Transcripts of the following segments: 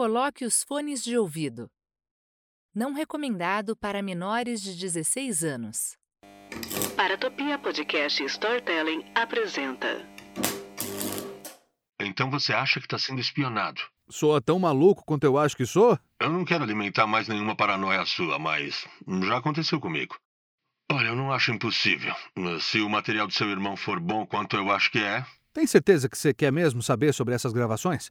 coloque os fones de ouvido. Não recomendado para menores de 16 anos. Paratopia Podcast Storytelling apresenta. Então você acha que está sendo espionado? Sou tão maluco quanto eu acho que sou? Eu não quero alimentar mais nenhuma paranoia sua, mas já aconteceu comigo. Olha, eu não acho impossível. Se o material do seu irmão for bom quanto eu acho que é. Tem certeza que você quer mesmo saber sobre essas gravações?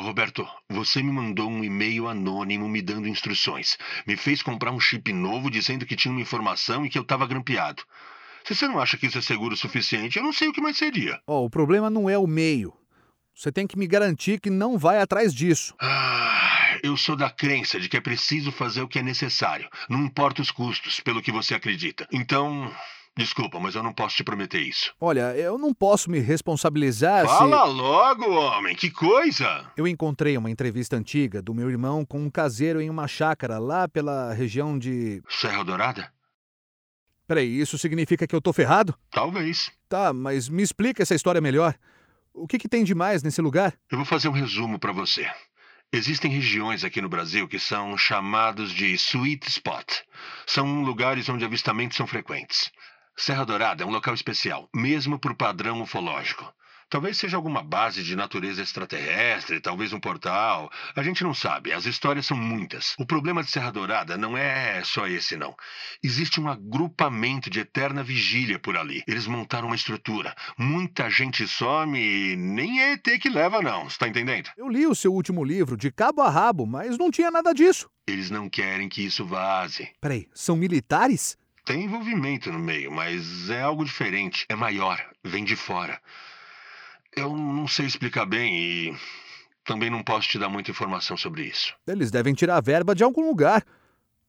Roberto, você me mandou um e-mail anônimo me dando instruções. Me fez comprar um chip novo dizendo que tinha uma informação e que eu estava grampeado. Se você não acha que isso é seguro o suficiente, eu não sei o que mais seria. Ó, o problema não é o meio. Você tem que me garantir que não vai atrás disso. Ah, eu sou da crença de que é preciso fazer o que é necessário. Não importa os custos, pelo que você acredita. Então, desculpa, mas eu não posso te prometer isso. Olha, eu não posso me responsabilizar Fala se... logo, homem, que coisa! Eu encontrei uma entrevista antiga do meu irmão com um caseiro em uma chácara lá pela região de. Serra Dourada? Peraí, isso significa que eu tô ferrado? Talvez. Tá, mas me explica essa história melhor. O que, que tem de mais nesse lugar? Eu vou fazer um resumo para você. Existem regiões aqui no Brasil que são chamados de sweet spot. São lugares onde avistamentos são frequentes. Serra Dourada é um local especial, mesmo por padrão ufológico. Talvez seja alguma base de natureza extraterrestre, talvez um portal. A gente não sabe, as histórias são muitas. O problema de Serra Dourada não é só esse, não. Existe um agrupamento de eterna vigília por ali. Eles montaram uma estrutura. Muita gente some e nem é ET que leva, não. Está entendendo? Eu li o seu último livro, de cabo a rabo, mas não tinha nada disso. Eles não querem que isso vaze. Peraí, são militares? Tem envolvimento no meio, mas é algo diferente. É maior, vem de fora. Eu não sei explicar bem e também não posso te dar muita informação sobre isso. Eles devem tirar a verba de algum lugar.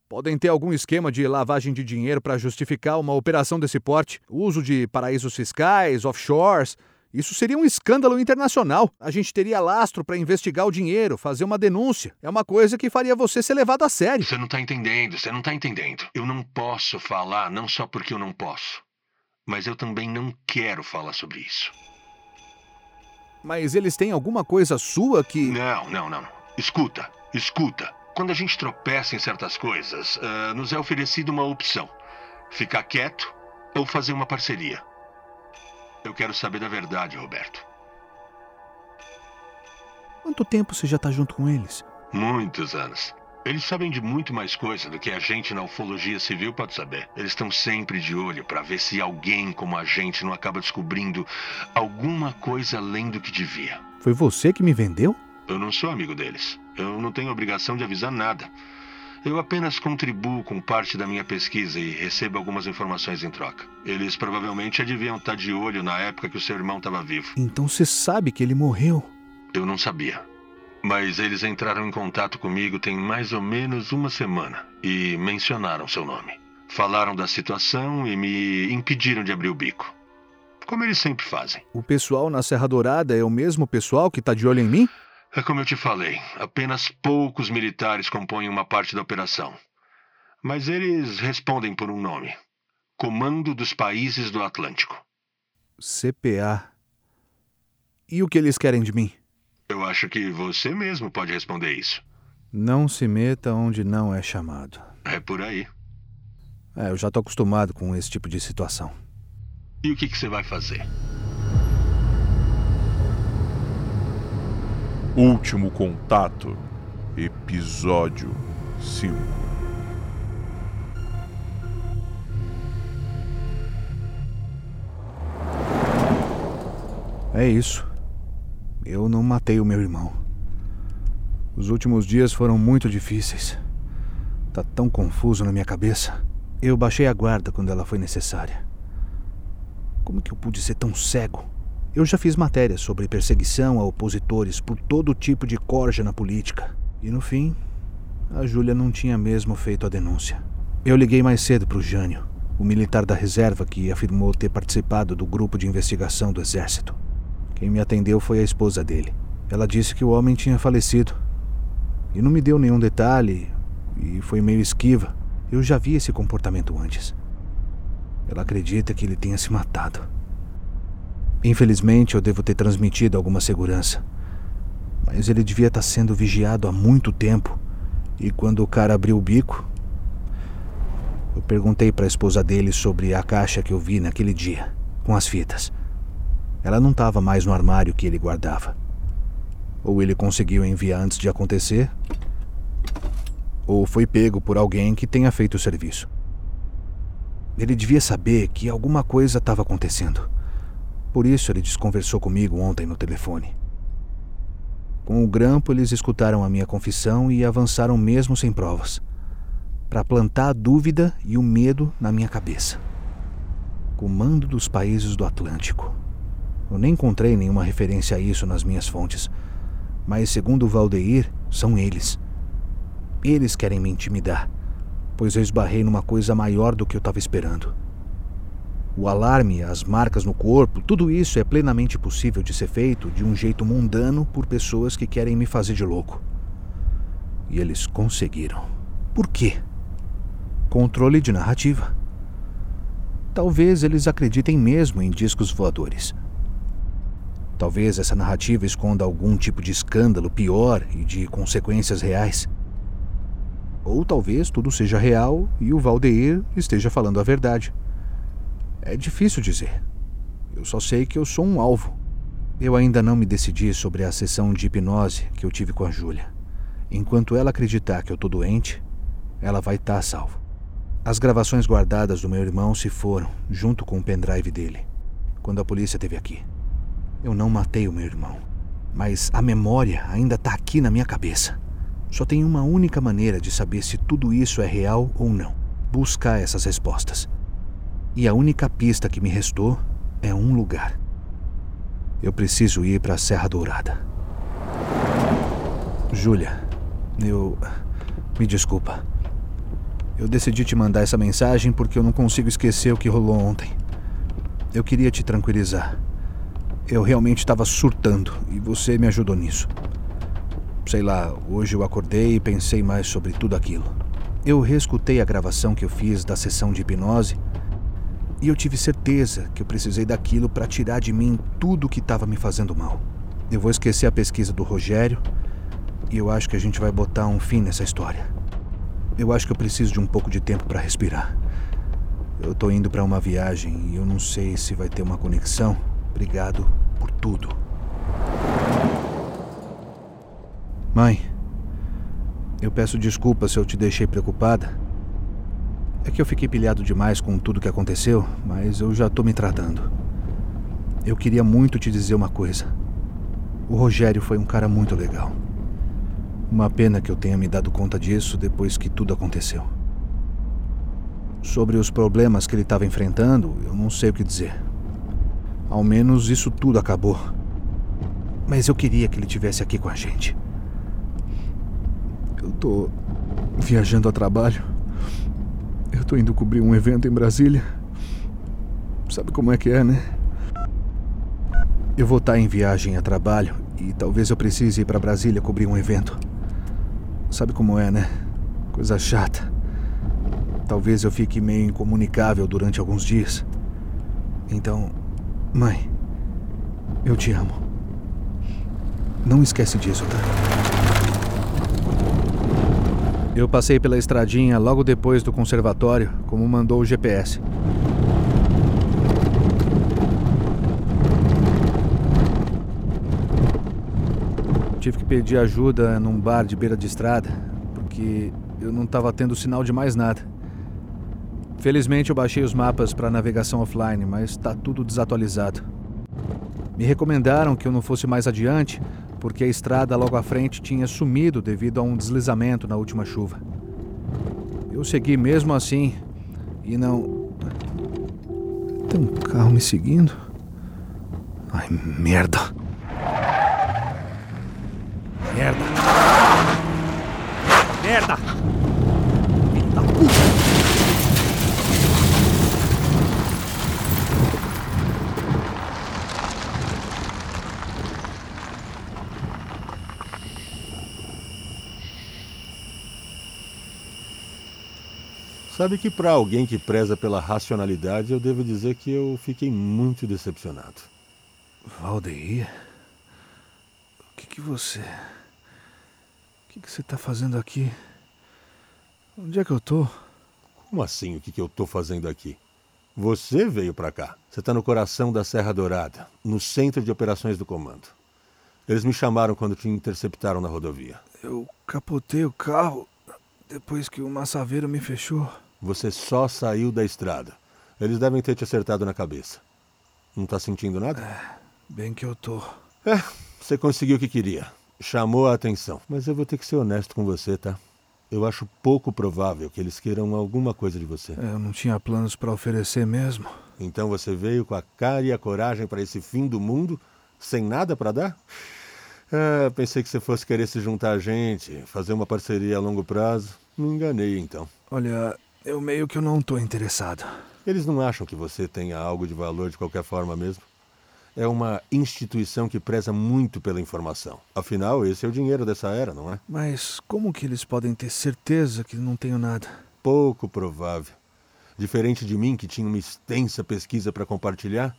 Podem ter algum esquema de lavagem de dinheiro para justificar uma operação desse porte, uso de paraísos fiscais, offshores. Isso seria um escândalo internacional. A gente teria lastro para investigar o dinheiro, fazer uma denúncia. É uma coisa que faria você ser levado a sério. Você não tá entendendo, você não tá entendendo. Eu não posso falar não só porque eu não posso, mas eu também não quero falar sobre isso. Mas eles têm alguma coisa sua que. Não, não, não. Escuta, escuta. Quando a gente tropeça em certas coisas, uh, nos é oferecida uma opção: ficar quieto ou fazer uma parceria. Eu quero saber da verdade, Roberto. Quanto tempo você já tá junto com eles? Muitos anos. Eles sabem de muito mais coisa do que a gente na ufologia civil pode saber. Eles estão sempre de olho para ver se alguém como a gente não acaba descobrindo alguma coisa além do que devia. Foi você que me vendeu? Eu não sou amigo deles. Eu não tenho obrigação de avisar nada. Eu apenas contribuo com parte da minha pesquisa e recebo algumas informações em troca. Eles provavelmente já deviam estar de olho na época que o seu irmão estava vivo. Então você sabe que ele morreu. Eu não sabia. Mas eles entraram em contato comigo tem mais ou menos uma semana e mencionaram seu nome. Falaram da situação e me impediram de abrir o bico. Como eles sempre fazem. O pessoal na Serra Dourada é o mesmo pessoal que tá de olho em mim? É como eu te falei, apenas poucos militares compõem uma parte da operação. Mas eles respondem por um nome: Comando dos Países do Atlântico. CPA. E o que eles querem de mim? Eu acho que você mesmo pode responder isso. Não se meta onde não é chamado. É por aí. É, eu já tô acostumado com esse tipo de situação. E o que, que você vai fazer? Último Contato, Episódio 5 É isso. Eu não matei o meu irmão. Os últimos dias foram muito difíceis. Tá tão confuso na minha cabeça. Eu baixei a guarda quando ela foi necessária. Como que eu pude ser tão cego? Eu já fiz matérias sobre perseguição a opositores por todo tipo de corja na política. E no fim, a Júlia não tinha mesmo feito a denúncia. Eu liguei mais cedo para o Jânio, o militar da reserva que afirmou ter participado do grupo de investigação do exército. Quem me atendeu foi a esposa dele. Ela disse que o homem tinha falecido. E não me deu nenhum detalhe, e foi meio esquiva. Eu já vi esse comportamento antes. Ela acredita que ele tenha se matado. Infelizmente, eu devo ter transmitido alguma segurança. Mas ele devia estar sendo vigiado há muito tempo. E quando o cara abriu o bico, eu perguntei para a esposa dele sobre a caixa que eu vi naquele dia, com as fitas. Ela não estava mais no armário que ele guardava. Ou ele conseguiu enviar antes de acontecer, ou foi pego por alguém que tenha feito o serviço. Ele devia saber que alguma coisa estava acontecendo. Por isso ele desconversou comigo ontem no telefone. Com o grampo, eles escutaram a minha confissão e avançaram mesmo sem provas, para plantar a dúvida e o medo na minha cabeça. Comando dos países do Atlântico. Eu nem encontrei nenhuma referência a isso nas minhas fontes, mas segundo Valdeir, são eles. Eles querem me intimidar, pois eu esbarrei numa coisa maior do que eu estava esperando. O alarme, as marcas no corpo, tudo isso é plenamente possível de ser feito de um jeito mundano por pessoas que querem me fazer de louco. E eles conseguiram. Por quê? Controle de narrativa. Talvez eles acreditem mesmo em discos voadores. Talvez essa narrativa esconda algum tipo de escândalo pior e de consequências reais. Ou talvez tudo seja real e o Valdeir esteja falando a verdade. É difícil dizer. Eu só sei que eu sou um alvo. Eu ainda não me decidi sobre a sessão de hipnose que eu tive com a Júlia. Enquanto ela acreditar que eu tô doente, ela vai estar tá a salvo. As gravações guardadas do meu irmão se foram, junto com o pendrive dele, quando a polícia esteve aqui. Eu não matei o meu irmão, mas a memória ainda está aqui na minha cabeça. Só tem uma única maneira de saber se tudo isso é real ou não: buscar essas respostas. E a única pista que me restou é um lugar. Eu preciso ir para a Serra Dourada. Júlia, eu. Me desculpa. Eu decidi te mandar essa mensagem porque eu não consigo esquecer o que rolou ontem. Eu queria te tranquilizar. Eu realmente estava surtando e você me ajudou nisso. Sei lá, hoje eu acordei e pensei mais sobre tudo aquilo. Eu reescutei a gravação que eu fiz da sessão de hipnose e eu tive certeza que eu precisei daquilo para tirar de mim tudo que estava me fazendo mal. Eu vou esquecer a pesquisa do Rogério e eu acho que a gente vai botar um fim nessa história. Eu acho que eu preciso de um pouco de tempo para respirar. Eu tô indo para uma viagem e eu não sei se vai ter uma conexão. Obrigado por tudo. Mãe, eu peço desculpas se eu te deixei preocupada. É que eu fiquei pilhado demais com tudo que aconteceu, mas eu já tô me tratando. Eu queria muito te dizer uma coisa. O Rogério foi um cara muito legal. Uma pena que eu tenha me dado conta disso depois que tudo aconteceu. Sobre os problemas que ele estava enfrentando, eu não sei o que dizer. Ao menos isso tudo acabou. Mas eu queria que ele tivesse aqui com a gente. Eu tô viajando a trabalho. Tô indo cobrir um evento em Brasília. Sabe como é que é, né? Eu vou estar em viagem a trabalho e talvez eu precise ir para Brasília cobrir um evento. Sabe como é, né? Coisa chata. Talvez eu fique meio incomunicável durante alguns dias. Então, mãe, eu te amo. Não esquece disso, tá? Eu passei pela estradinha logo depois do conservatório, como mandou o GPS. Tive que pedir ajuda num bar de beira de estrada, porque eu não estava tendo sinal de mais nada. Felizmente eu baixei os mapas para navegação offline, mas está tudo desatualizado. Me recomendaram que eu não fosse mais adiante, porque a estrada logo à frente tinha sumido devido a um deslizamento na última chuva. Eu segui mesmo assim e não. Tem um carro me seguindo? Ai, merda! Merda! Merda! Filho puta! Sabe que para alguém que preza pela racionalidade, eu devo dizer que eu fiquei muito decepcionado. Valdeir? que, que você. O que, que você tá fazendo aqui? Onde é que eu tô? Como assim o que, que eu tô fazendo aqui? Você veio para cá. Você tá no coração da Serra Dourada, no centro de operações do comando. Eles me chamaram quando te interceptaram na rodovia. Eu capotei o carro depois que o massaveiro me fechou. Você só saiu da estrada. Eles devem ter te acertado na cabeça. Não tá sentindo nada? Bem que eu tô. É, você conseguiu o que queria. Chamou a atenção. Mas eu vou ter que ser honesto com você, tá? Eu acho pouco provável que eles queiram alguma coisa de você. É, Eu não tinha planos pra oferecer mesmo. Então você veio com a cara e a coragem para esse fim do mundo, sem nada para dar? Ah, pensei que você fosse querer se juntar a gente, fazer uma parceria a longo prazo. Me enganei então. Olha, eu meio que eu não tô interessado. Eles não acham que você tenha algo de valor de qualquer forma mesmo? É uma instituição que preza muito pela informação. Afinal, esse é o dinheiro dessa era, não é? Mas como que eles podem ter certeza que não tenho nada? Pouco provável. Diferente de mim, que tinha uma extensa pesquisa para compartilhar,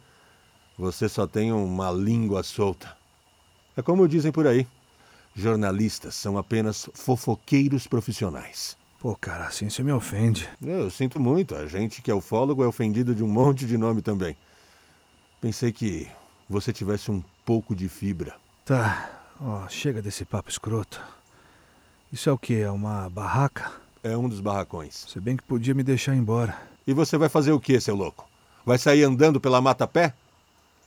você só tem uma língua solta. É como dizem por aí: jornalistas são apenas fofoqueiros profissionais. Pô, cara, assim você me ofende. Eu sinto muito, a gente que é ufólogo é ofendido de um monte de nome também. Pensei que você tivesse um pouco de fibra. Tá, ó, chega desse papo escroto. Isso é o quê? É uma barraca? É um dos barracões. Se bem que podia me deixar embora. E você vai fazer o que, seu louco? Vai sair andando pela mata a pé?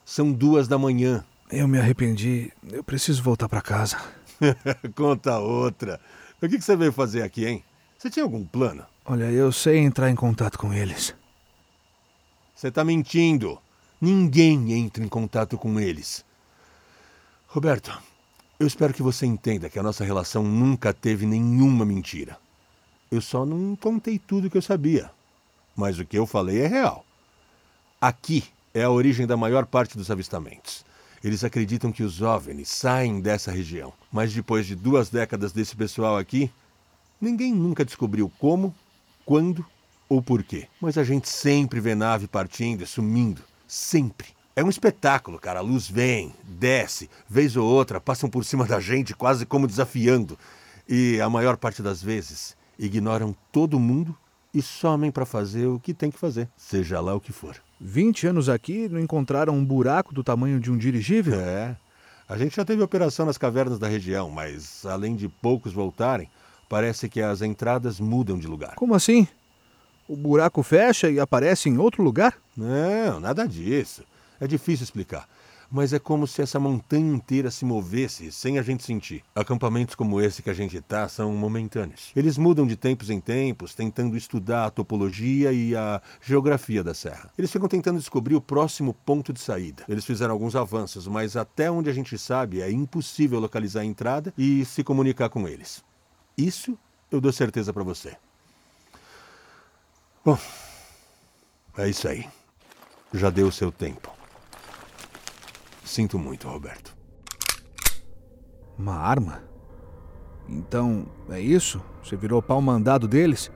São duas da manhã. Eu me arrependi. Eu preciso voltar pra casa. Conta outra. O que você veio fazer aqui, hein? Você tinha algum plano? Olha, eu sei entrar em contato com eles. Você tá mentindo. Ninguém entra em contato com eles. Roberto, eu espero que você entenda que a nossa relação nunca teve nenhuma mentira. Eu só não contei tudo que eu sabia. Mas o que eu falei é real. Aqui é a origem da maior parte dos avistamentos. Eles acreditam que os OVNIs saem dessa região. Mas depois de duas décadas desse pessoal aqui, ninguém nunca descobriu como, quando ou porquê. Mas a gente sempre vê nave partindo e sumindo. Sempre. É um espetáculo, cara. A luz vem, desce, vez ou outra, passam por cima da gente, quase como desafiando. E a maior parte das vezes ignoram todo mundo e somem para fazer o que tem que fazer, seja lá o que for. 20 anos aqui não encontraram um buraco do tamanho de um dirigível? É. A gente já teve operação nas cavernas da região, mas além de poucos voltarem, parece que as entradas mudam de lugar. Como assim? O buraco fecha e aparece em outro lugar? Não, nada disso. É difícil explicar. Mas é como se essa montanha inteira se movesse sem a gente sentir. Acampamentos como esse que a gente tá são momentâneos. Eles mudam de tempos em tempos, tentando estudar a topologia e a geografia da serra. Eles ficam tentando descobrir o próximo ponto de saída. Eles fizeram alguns avanços, mas até onde a gente sabe é impossível localizar a entrada e se comunicar com eles. Isso eu dou certeza para você. Bom, é isso aí. Já deu o seu tempo. Sinto muito, Roberto. Uma arma? Então, é isso? Você virou pau mandado deles?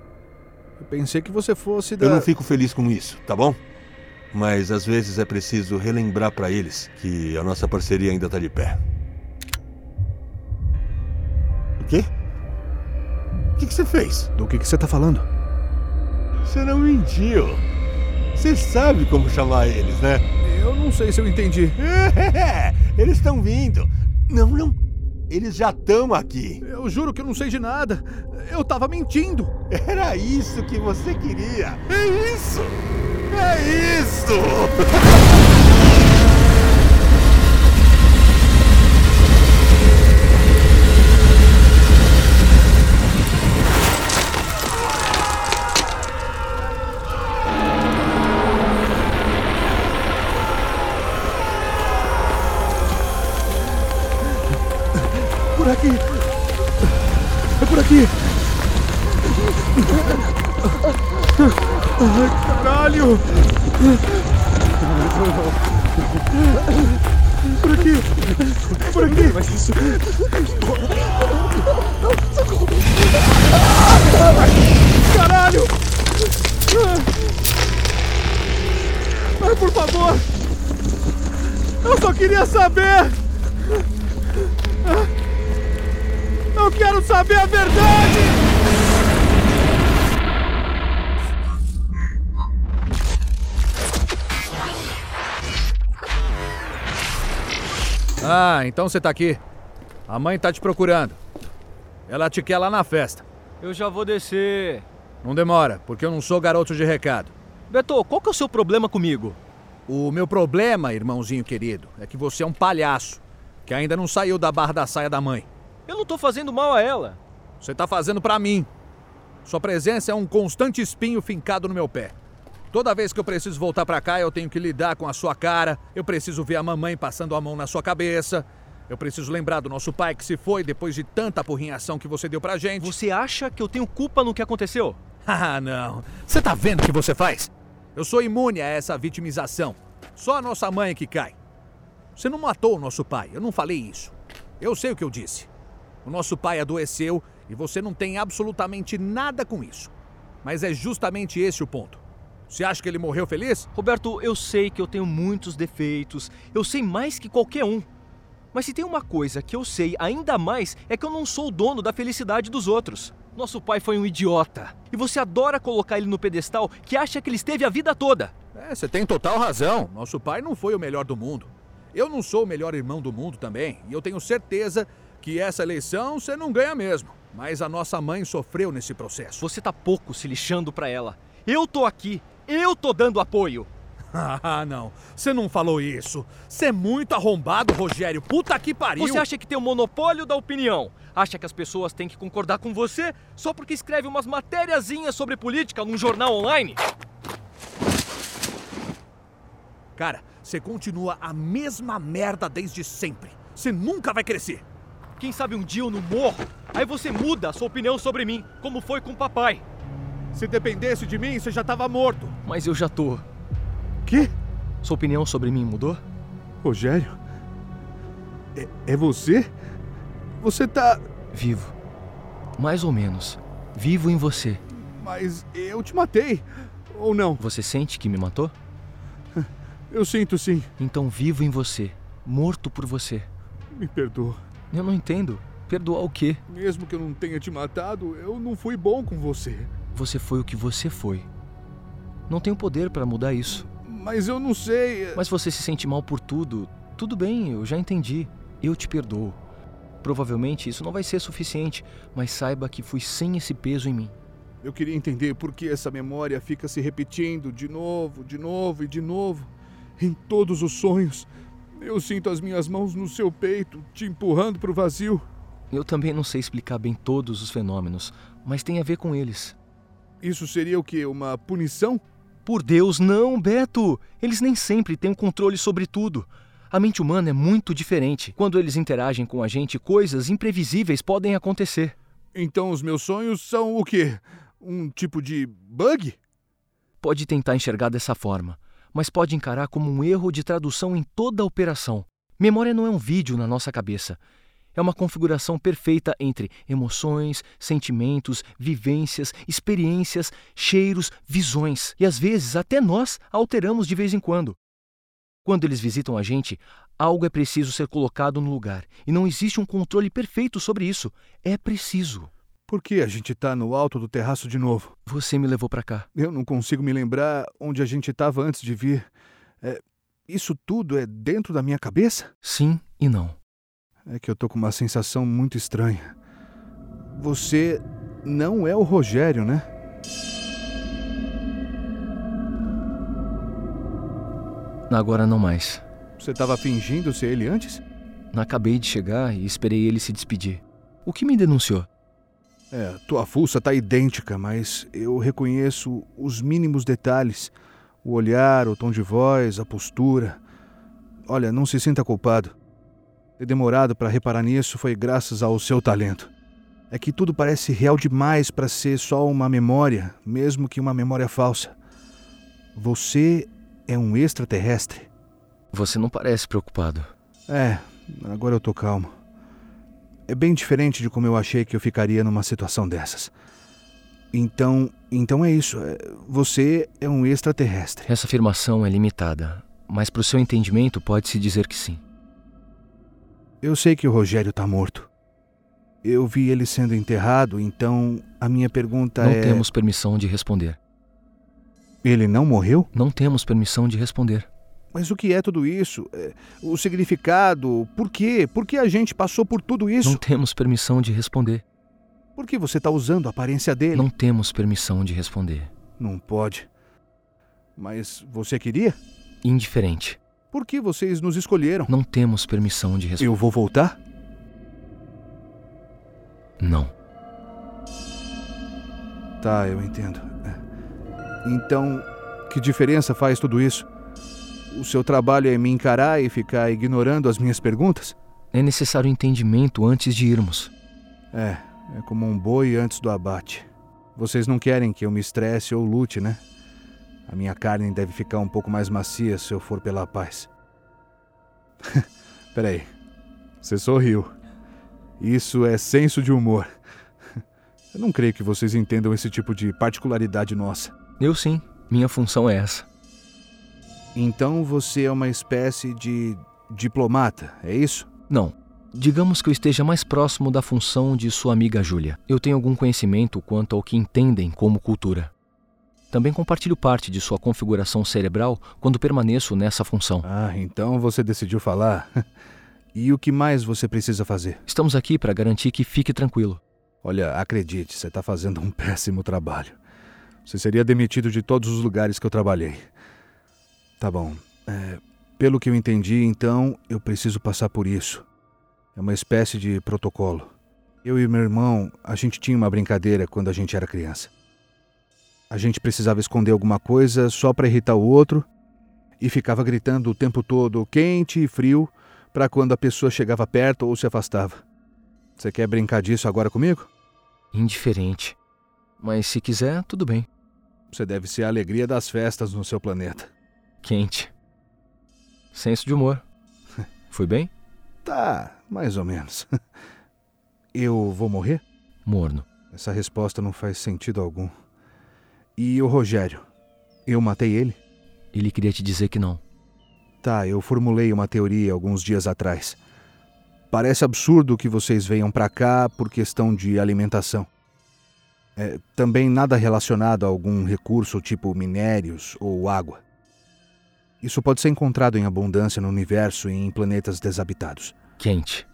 Eu pensei que você fosse da. Eu não fico feliz com isso, tá bom? Mas às vezes é preciso relembrar para eles que a nossa parceria ainda tá de pé. O que que você fez? Do que, que você tá falando? Você não mentiu. Você sabe como chamar eles, né? Eu não sei se eu entendi. Eles estão vindo. Não, não. Eles já estão aqui. Eu juro que eu não sei de nada. Eu tava mentindo. Era isso que você queria. É isso! É isso! aqui. É por aqui. Ai, caralho. Por aqui. Por aqui. Mas isso. Caralho. Ai, por favor. Eu só queria saber. Eu quero saber a verdade! Ah, então você tá aqui. A mãe tá te procurando. Ela te quer lá na festa. Eu já vou descer. Não demora, porque eu não sou garoto de recado. Beto, qual que é o seu problema comigo? O meu problema, irmãozinho querido, é que você é um palhaço que ainda não saiu da barra da saia da mãe. Eu não tô fazendo mal a ela. Você tá fazendo para mim. Sua presença é um constante espinho fincado no meu pé. Toda vez que eu preciso voltar para cá, eu tenho que lidar com a sua cara, eu preciso ver a mamãe passando a mão na sua cabeça, eu preciso lembrar do nosso pai que se foi depois de tanta apurrinhação que você deu pra gente. Você acha que eu tenho culpa no que aconteceu? Ah, não. Você tá vendo o que você faz? Eu sou imune a essa vitimização. Só a nossa mãe que cai. Você não matou o nosso pai, eu não falei isso. Eu sei o que eu disse. O nosso pai adoeceu e você não tem absolutamente nada com isso. Mas é justamente esse o ponto. Você acha que ele morreu feliz? Roberto, eu sei que eu tenho muitos defeitos. Eu sei mais que qualquer um. Mas se tem uma coisa que eu sei ainda mais é que eu não sou o dono da felicidade dos outros. Nosso pai foi um idiota. E você adora colocar ele no pedestal que acha que ele esteve a vida toda. É, você tem total razão. Nosso pai não foi o melhor do mundo. Eu não sou o melhor irmão do mundo também. E eu tenho certeza que essa eleição você não ganha mesmo. Mas a nossa mãe sofreu nesse processo. Você tá pouco se lixando pra ela. Eu tô aqui. Eu tô dando apoio. Ah, não. Você não falou isso. Você é muito arrombado, Rogério. Puta que pariu. Você acha que tem o monopólio da opinião? Acha que as pessoas têm que concordar com você só porque escreve umas matériazinhas sobre política num jornal online? Cara, você continua a mesma merda desde sempre. Você nunca vai crescer. Quem sabe um dia eu não morro? Aí você muda a sua opinião sobre mim, como foi com o papai. Se dependesse de mim, você já tava morto. Mas eu já tô. Que? Sua opinião sobre mim mudou? Rogério? É, é você? Você tá. Vivo. Mais ou menos. Vivo em você. Mas eu te matei. Ou não? Você sente que me matou? Eu sinto sim. Então vivo em você. Morto por você. Me perdoa. Eu não entendo. Perdoar o quê? Mesmo que eu não tenha te matado, eu não fui bom com você. Você foi o que você foi. Não tenho poder para mudar isso. Mas eu não sei. Mas você se sente mal por tudo. Tudo bem, eu já entendi. Eu te perdoo. Provavelmente isso não vai ser suficiente, mas saiba que fui sem esse peso em mim. Eu queria entender por que essa memória fica se repetindo de novo, de novo e de novo. Em todos os sonhos. Eu sinto as minhas mãos no seu peito, te empurrando para o vazio. Eu também não sei explicar bem todos os fenômenos, mas tem a ver com eles. Isso seria o quê? Uma punição? Por Deus, não, Beto! Eles nem sempre têm o controle sobre tudo. A mente humana é muito diferente. Quando eles interagem com a gente, coisas imprevisíveis podem acontecer. Então os meus sonhos são o quê? Um tipo de bug? Pode tentar enxergar dessa forma, mas pode encarar como um erro de tradução em toda a operação. Memória não é um vídeo na nossa cabeça. É uma configuração perfeita entre emoções, sentimentos, vivências, experiências, cheiros, visões. E às vezes até nós alteramos de vez em quando. Quando eles visitam a gente, algo é preciso ser colocado no lugar. E não existe um controle perfeito sobre isso. É preciso. Por que a gente tá no alto do terraço de novo? Você me levou para cá. Eu não consigo me lembrar onde a gente estava antes de vir. É, isso tudo é dentro da minha cabeça? Sim e não. É que eu tô com uma sensação muito estranha. Você não é o Rogério, né? Agora não mais. Você estava fingindo ser ele antes? Acabei de chegar e esperei ele se despedir. O que me denunciou? É, tua fuça tá idêntica, mas eu reconheço os mínimos detalhes. O olhar, o tom de voz, a postura. Olha, não se sinta culpado. Ter demorado para reparar nisso foi graças ao seu talento. É que tudo parece real demais para ser só uma memória, mesmo que uma memória falsa. Você é um extraterrestre. Você não parece preocupado. É, agora eu tô calmo. É bem diferente de como eu achei que eu ficaria numa situação dessas. Então, então é isso. é- Você é um extraterrestre. Essa afirmação é limitada, mas para o seu entendimento pode-se dizer que sim. Eu sei que o Rogério tá morto. Eu vi ele sendo enterrado, então a minha pergunta Não é. temos permissão de responder. Ele não morreu? Não temos permissão de responder. Mas o que é tudo isso? É, o significado? Por quê? Por que a gente passou por tudo isso? Não temos permissão de responder. Por que você está usando a aparência dele? Não temos permissão de responder. Não pode. Mas você queria? Indiferente. Por que vocês nos escolheram? Não temos permissão de responder. Eu vou voltar? Não. Tá, eu entendo. É. Então, que diferença faz tudo isso? O seu trabalho é me encarar e ficar ignorando as minhas perguntas? É necessário entendimento antes de irmos. É, é como um boi antes do abate. Vocês não querem que eu me estresse ou lute, né? A minha carne deve ficar um pouco mais macia se eu for pela paz. Peraí. Você sorriu. Isso é senso de humor. Eu não creio que vocês entendam esse tipo de particularidade nossa. Eu sim. Minha função é essa. Então você é uma espécie de diplomata, é isso? Não. Digamos que eu esteja mais próximo da função de sua amiga Júlia. Eu tenho algum conhecimento quanto ao que entendem como cultura. Também compartilho parte de sua configuração cerebral quando permaneço nessa função. Ah, então você decidiu falar. E o que mais você precisa fazer? Estamos aqui para garantir que fique tranquilo. Olha, acredite, você está fazendo um péssimo trabalho. Você seria demitido de todos os lugares que eu trabalhei. Tá bom. É, pelo que eu entendi, então, eu preciso passar por isso. É uma espécie de protocolo. Eu e meu irmão, a gente tinha uma brincadeira quando a gente era criança. A gente precisava esconder alguma coisa só para irritar o outro e ficava gritando o tempo todo quente e frio para quando a pessoa chegava perto ou se afastava. Você quer brincar disso agora comigo? Indiferente. Mas se quiser, tudo bem. Você deve ser a alegria das festas no seu planeta. Quente. Senso de humor. Fui bem? Tá, mais ou menos. Eu vou morrer? Morno. Essa resposta não faz sentido algum. E o Rogério? Eu matei ele? Ele queria te dizer que não. Tá, eu formulei uma teoria alguns dias atrás. Parece absurdo que vocês venham para cá por questão de alimentação. É, também nada relacionado a algum recurso tipo minérios ou água. Isso pode ser encontrado em abundância no universo e em planetas desabitados. Quente.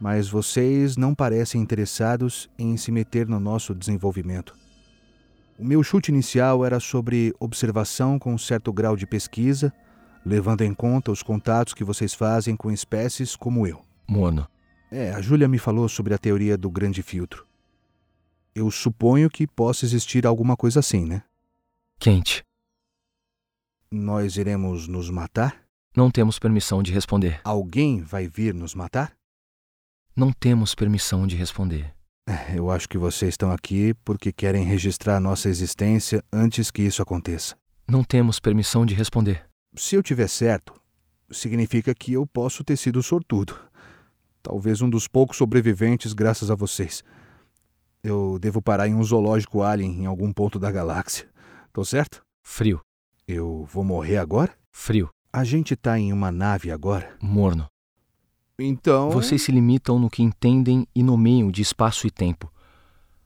Mas vocês não parecem interessados em se meter no nosso desenvolvimento. O meu chute inicial era sobre observação com um certo grau de pesquisa, levando em conta os contatos que vocês fazem com espécies como eu. Morno. É, a Júlia me falou sobre a teoria do grande filtro. Eu suponho que possa existir alguma coisa assim, né? Quente. Nós iremos nos matar? Não temos permissão de responder. Alguém vai vir nos matar? Não temos permissão de responder. É, Eu acho que vocês estão aqui porque querem registrar nossa existência antes que isso aconteça. Não temos permissão de responder. Se eu tiver certo, significa que eu posso ter sido sortudo. Talvez um dos poucos sobreviventes graças a vocês. Eu devo parar em um zoológico alien em algum ponto da galáxia. Tô certo? Frio. Eu vou morrer agora? Frio. A gente tá em uma nave agora. Morno. Então. Vocês se limitam no que entendem e nomeiam de espaço e tempo.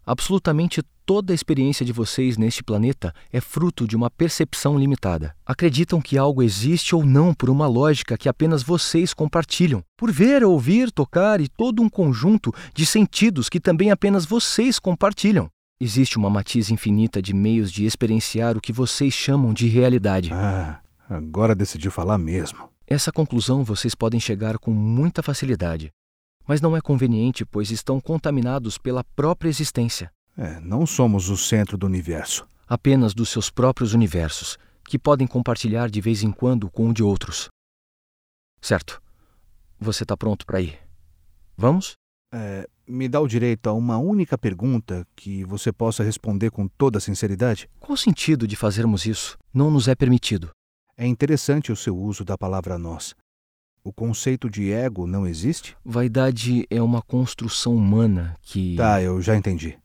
Absolutamente toda a experiência de vocês neste planeta é fruto de uma percepção limitada. Acreditam que algo existe ou não por uma lógica que apenas vocês compartilham, por ver, ouvir, tocar e todo um conjunto de sentidos que também apenas vocês compartilham. Existe uma matiz infinita de meios de experienciar o que vocês chamam de realidade. Ah, agora decidiu falar mesmo. Essa conclusão vocês podem chegar com muita facilidade, mas não é conveniente, pois estão contaminados pela própria existência, É, não somos o centro do universo. apenas dos seus próprios universos, que podem compartilhar de vez em quando com o de outros. Certo. Você está pronto para ir? Vamos? É, me dá o direito a uma única pergunta que você possa responder com toda sinceridade? Qual o sentido de fazermos isso? Não nos é permitido. É interessante o seu uso da palavra nós. O conceito de ego não existe? Vaidade é uma construção humana que. Tá, eu já entendi.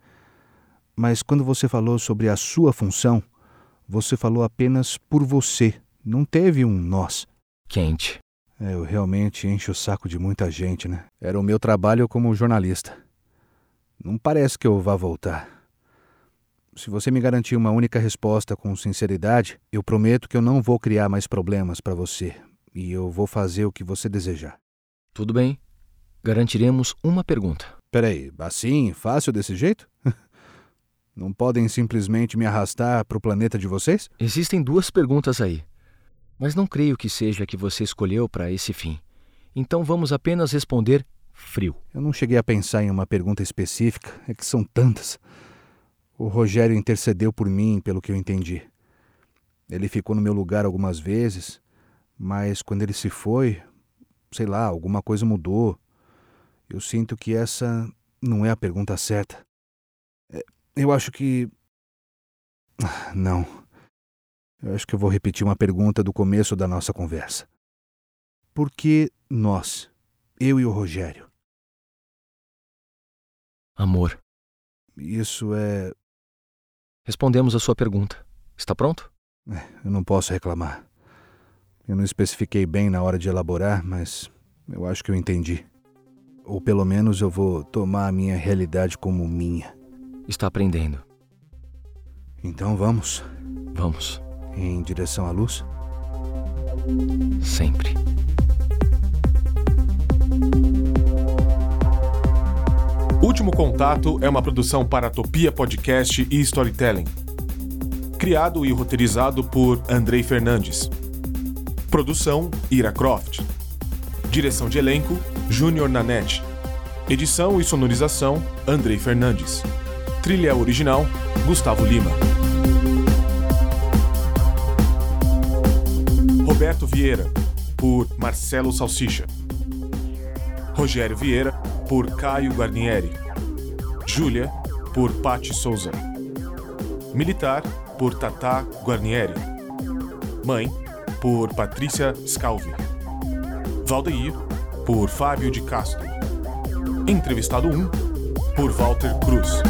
Mas quando você falou sobre a sua função, você falou apenas por você. Não teve um nós. Quente. É, eu realmente encho o saco de muita gente, né? Era o meu trabalho como jornalista. Não parece que eu vá voltar. Se você me garantir uma única resposta com sinceridade, eu prometo que eu não vou criar mais problemas para você e eu vou fazer o que você desejar. Tudo bem. Garantiremos uma pergunta. Peraí, assim, fácil desse jeito? Não podem simplesmente me arrastar para o planeta de vocês? Existem duas perguntas aí, mas não creio que seja a que você escolheu para esse fim. Então vamos apenas responder frio. Eu não cheguei a pensar em uma pergunta específica, é que são tantas. O Rogério intercedeu por mim, pelo que eu entendi. Ele ficou no meu lugar algumas vezes, mas quando ele se foi, sei lá, alguma coisa mudou. Eu sinto que essa não é a pergunta certa. É, eu acho que. Ah, não. Eu acho que eu vou repetir uma pergunta do começo da nossa conversa. Por que nós, eu e o Rogério? Amor. Isso é. Respondemos a sua pergunta. Está pronto? É, eu não posso reclamar. Eu não especifiquei bem na hora de elaborar, mas eu acho que eu entendi. Ou pelo menos eu vou tomar a minha realidade como minha. Está aprendendo. Então vamos. Vamos. Em direção à luz? Sempre. Último Contato é uma produção para Topia Podcast e Storytelling. Criado e roteirizado por Andrei Fernandes. Produção Ira Croft. Direção de elenco Júnior Nanete. Edição e sonorização Andrei Fernandes. Trilha original Gustavo Lima. Roberto Vieira por Marcelo Salsicha. Rogério Vieira por Caio Guarnieri. Júlia por Patti Souza. Militar por Tata Guarnieri. Mãe por Patrícia Scalvi. Valdeir, por Fábio de Castro. Entrevistado 1, por Walter Cruz.